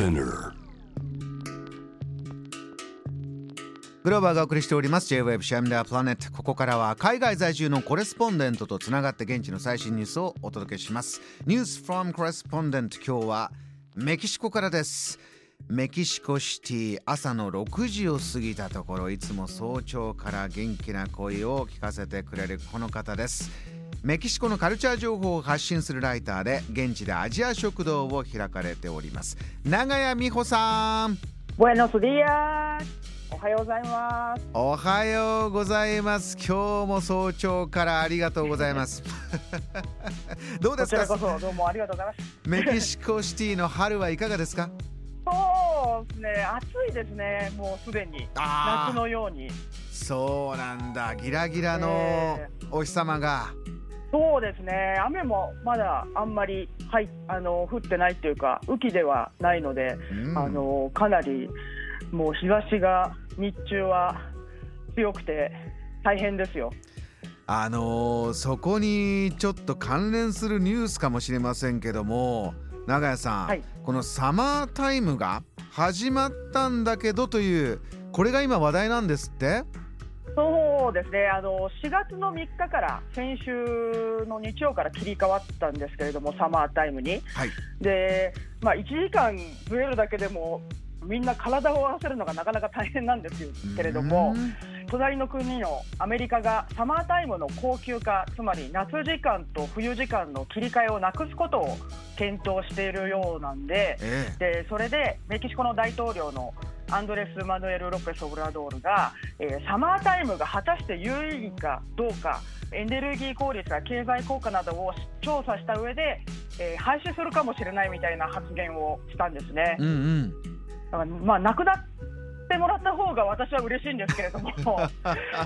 Spinner. グローバーがお送りしております。J-Wave シャムダープラネットここからは海外在住のコレスポンデントとつながって現地の最新ニュースをお届けします。ニュース from コレスポンデント今日はメキシコからです。メキシコシティ朝の6時を過ぎたところいつも早朝から元気な声を聞かせてくれるこの方です。メキシコのカルチャー情報を発信するライターで現地でアジア食堂を開かれております。長谷美穂さん.おはようございます。おはようございます今日も早朝からありがとうございます。どうですか？こそどうもありがとうございます。メキシコシティの春はいかがですか？そうですね、暑いですね、もうすでに。あ夏のように。そうなんだ。ギラギラのえ。お日様が、そうですね、雨もまだあんまり、はい、あの降ってないっていうか、雨季ではないので、うん。あのかなりもう日差しが日中は強くて大変ですよ。あのーそこにちょっと関連するニュースかもしれませんけども長屋さん、はい。このサマータイムが始まったんだけどというこれが今話題なんですって？そうですね、あの4月の3日から先週の日曜から切り替わったんですけれども、サマータイムに。はい。で、まあ、1時間ずれるだけでも、みんな体を合わせるのがなかなか大変なんですけれども、隣の国のアメリカがサマータイムの高級化、つまり夏時間と冬時間の切り替えをなくすことを検討しているようなんで、え。でそれでメキシコの大統領のアンドレス・マヌエル・ロペス・オブラドールが、えーサマータイムが果たして有意義かどうかエネルギー効率や経済効果などを調査した上で、えー廃止するかもしれないみたいな発言をしたんですねえ。うんうんだからまあ、なくなってもらった方が私は嬉しいんですけれども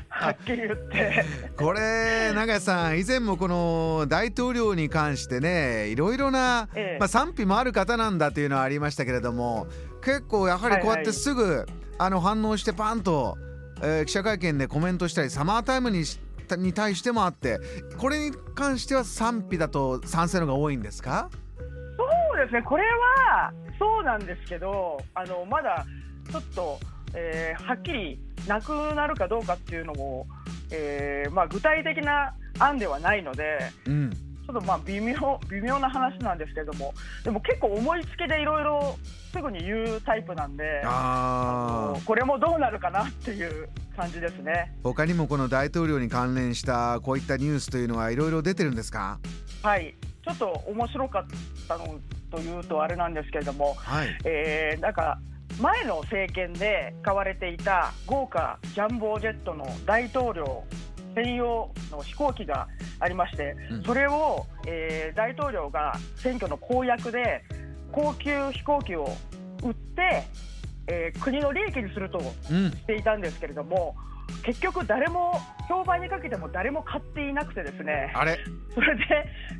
はっきり言って。これ長屋さん以前もこの大統領に関してねいろいろな、ええ。まあ、賛否もある方なんだというのはありましたけれども結構やはりこうやってすぐ、あの反応してパンと、えー記者会見でコメントしたりサマータイムにしに対してもあってこれに関しては賛否だと賛成のが多いんですか？そうですね、これはそうなんですけど、あのまだちょっと、えーはっきりなくなるかどうかっていうのも、えーまあ、具体的な案ではないので、うん。ちょっとまあ微妙微妙な話なんですけれども、でも結構思いつきでいろいろすぐに言うタイプなんで、あー。これもどうなるかなっていう感じですね。他にもこの大統領に関連したこういったニュースというのはいろいろ出てるんですか？はい、ちょっと面白かったのというとあれなんですけれども、はい。えーなんか前の政権で使われていた豪華ジャンボジェットの大統領専用の飛行機がありまして、うん。それを、えー大統領が選挙の公約で高級飛行機を売って、えー国の利益にするとうん。していたんですけれども結局誰も評判にかけても誰も買っていなくてですね。あれ？それで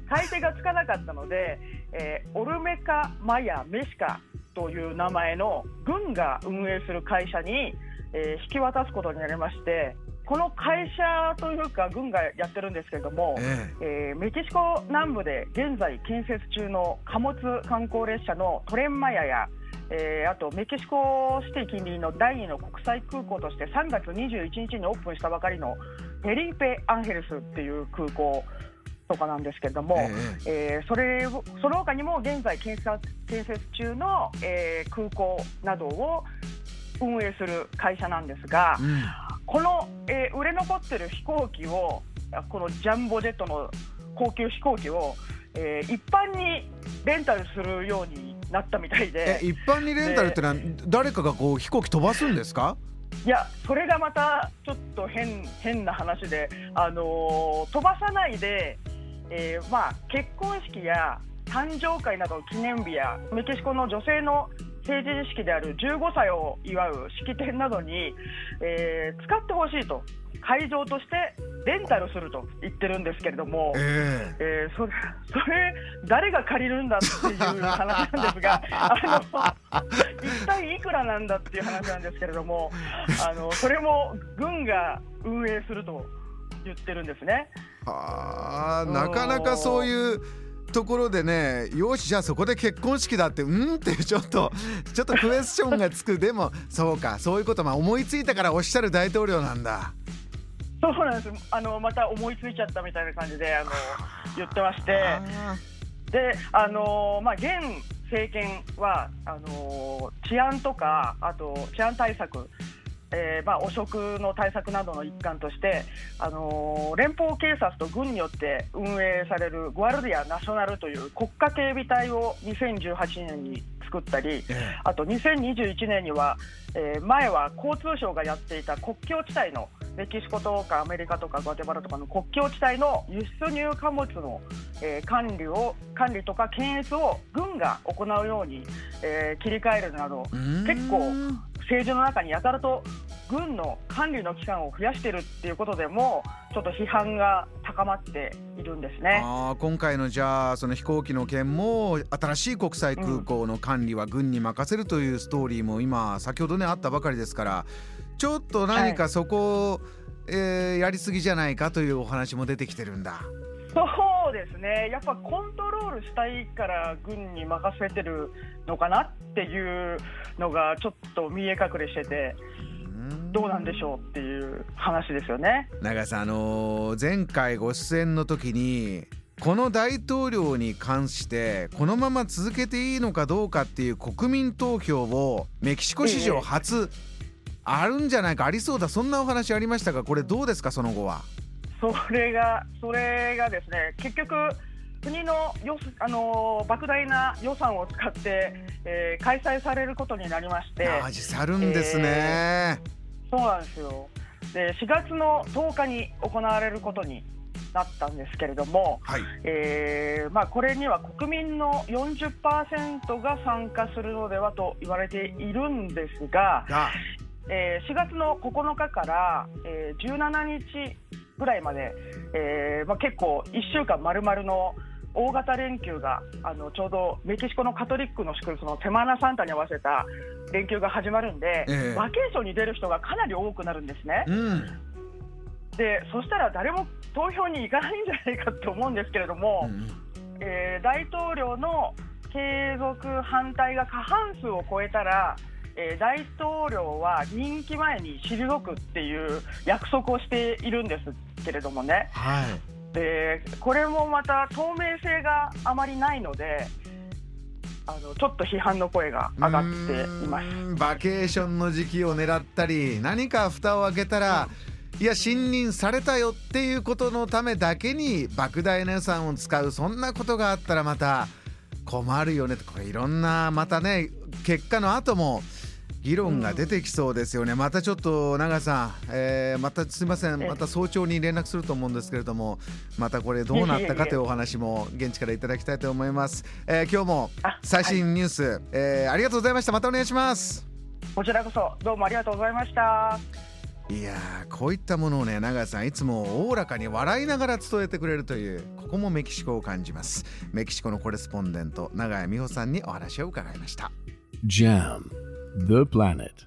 買い手がつかなかったので、えーオルメカ・マヤ・メシカという名前の軍が運営する会社に、えー引き渡すことになりましてこの会社というか軍がやってるんですけれども、ええ。ーメキシコ南部で現在建設中の貨物観光列車のトレンマヤや、えーあとメキシコシティ近隣の第2の国際空港として3月21日にオープンしたばかりのフェリーペ・アンヘルスっていう空港とかなんですけれども、ええ。ーそれをその他にも現在建設建設中の、えー空港などを運営する会社なんですが、うん。この、えー売れ残ってる飛行機をあこのジャンボジェットの高級飛行機を、えー一般にレンタルするようになったみたいで。え一般にレンタルってのは誰かがこう飛行機飛ばすんですか？いやそれがまたちょっと変変な話で、あのー飛ばさないで、えーまあ、結婚式や誕生会などの記念日やメキシコの女性の成人式である15歳を祝う式典などに、えー使ってほしいと会場としてレンタルすると言ってるんですけれども。ええーそれそれ誰が借りるんだっていう話なんですが あの一体いくらなんだっていう話なんですけれども あのそれも軍が運営すると言ってるんですね。あなかなかそういうところでねよしじゃあそこで結婚式だってうんってちょっとちょっとクエスチョンがつく。でもそうかそういうことまあ思いついたからおっしゃる大統領なんだ。そうなんです。あのまた思いついちゃったみたいな感じであの言ってまして。であの、まあ、現政権はあの治安とかあと治安対策えーまあ、汚職の対策などの一環として、あのー、連邦警察と軍によって運営されるグアルディア・ナショナルという国家警備隊を2018年に作ったり、あと2021年には、えー、前は交通省がやっていた国境地帯のメキシコとかアメリカとかグアテマラとかの国境地帯の輸出入貨物の、えー、管理を管理とか検閲を軍が行うように、えー、切り替えるなど結構政治の中にやたらと軍の管理の期間を増やしているっていうことでもちょっと批判が高まっているんですねあ今回のじゃあその飛行機の件も新しい国際空港の管理は軍に任せるというストーリーも今先ほどねあったばかりですからちょっと何かそこを、はい、えー、やりすぎじゃないかというお話も出てきてるんだ。そうですね、やっぱコントロールしたいから軍に任せてるのかなっていうのがちょっと見え隠れしてて。どうなんでしょうっていう話ですよね長さん、あのー、前回ご出演の時にこの大統領に関してこのまま続けていいのかどうかっていう国民投票をメキシコ史上初、あるんじゃないかありそうだそんなお話ありましたがこれどうですかその後は？それがそれがですね結局国のよあの莫大な予算を使って、えー、開催されることになりまして。あ実際あるんですね、えー、そうなんですよ。で4月の10日に行われることになったんですけれども、はい、えー、まあ、これには国民の40%が参加するのではと言われているんですが、えー、4月の9日から、えー、17日ぐらいまで、えーまあ、結構1週間丸々の大型連休があのちょうどメキシコのカトリックの祝日のセマナサンタに合わせた連休が始まるんで、えー、バケーションに出る人がかなり多くなるんですね。うん、でそしたら誰も投票に行かないんじゃないかと思うんですけれども、うん、えー、大統領の継続反対が過半数を超えたらえー、大統領は任期前に退くっていう約束をしているんですけれどもね、はい、でこれもまた透明性があまりないので。あのちょっと批判の声が上がっています。バケーションの時期を狙ったり何か蓋を開けたら、うん、いや信任されたよっていうことのためだけに莫大な予算を使うそんなことがあったらまた困るよねと。これいろんなまたね結果の後も議論が出てきそうですよね、うん、またちょっと長さん、えー、またすみません。また早朝に連絡すると思うんですけれどもまたこれどうなったかというお話も現地からいただきたいと思います、えー、今日も最新ニュース、はい、えー、ありがとうございました。またお願いします。こちらこそどうもありがとうございました。いやこういったものをね長さんいつもおおらかに笑いながら伝えてくれるというここもメキシコを感じます。メキシコのコレスポンデント長谷美穂さんにお話を伺いました。JAM The Planet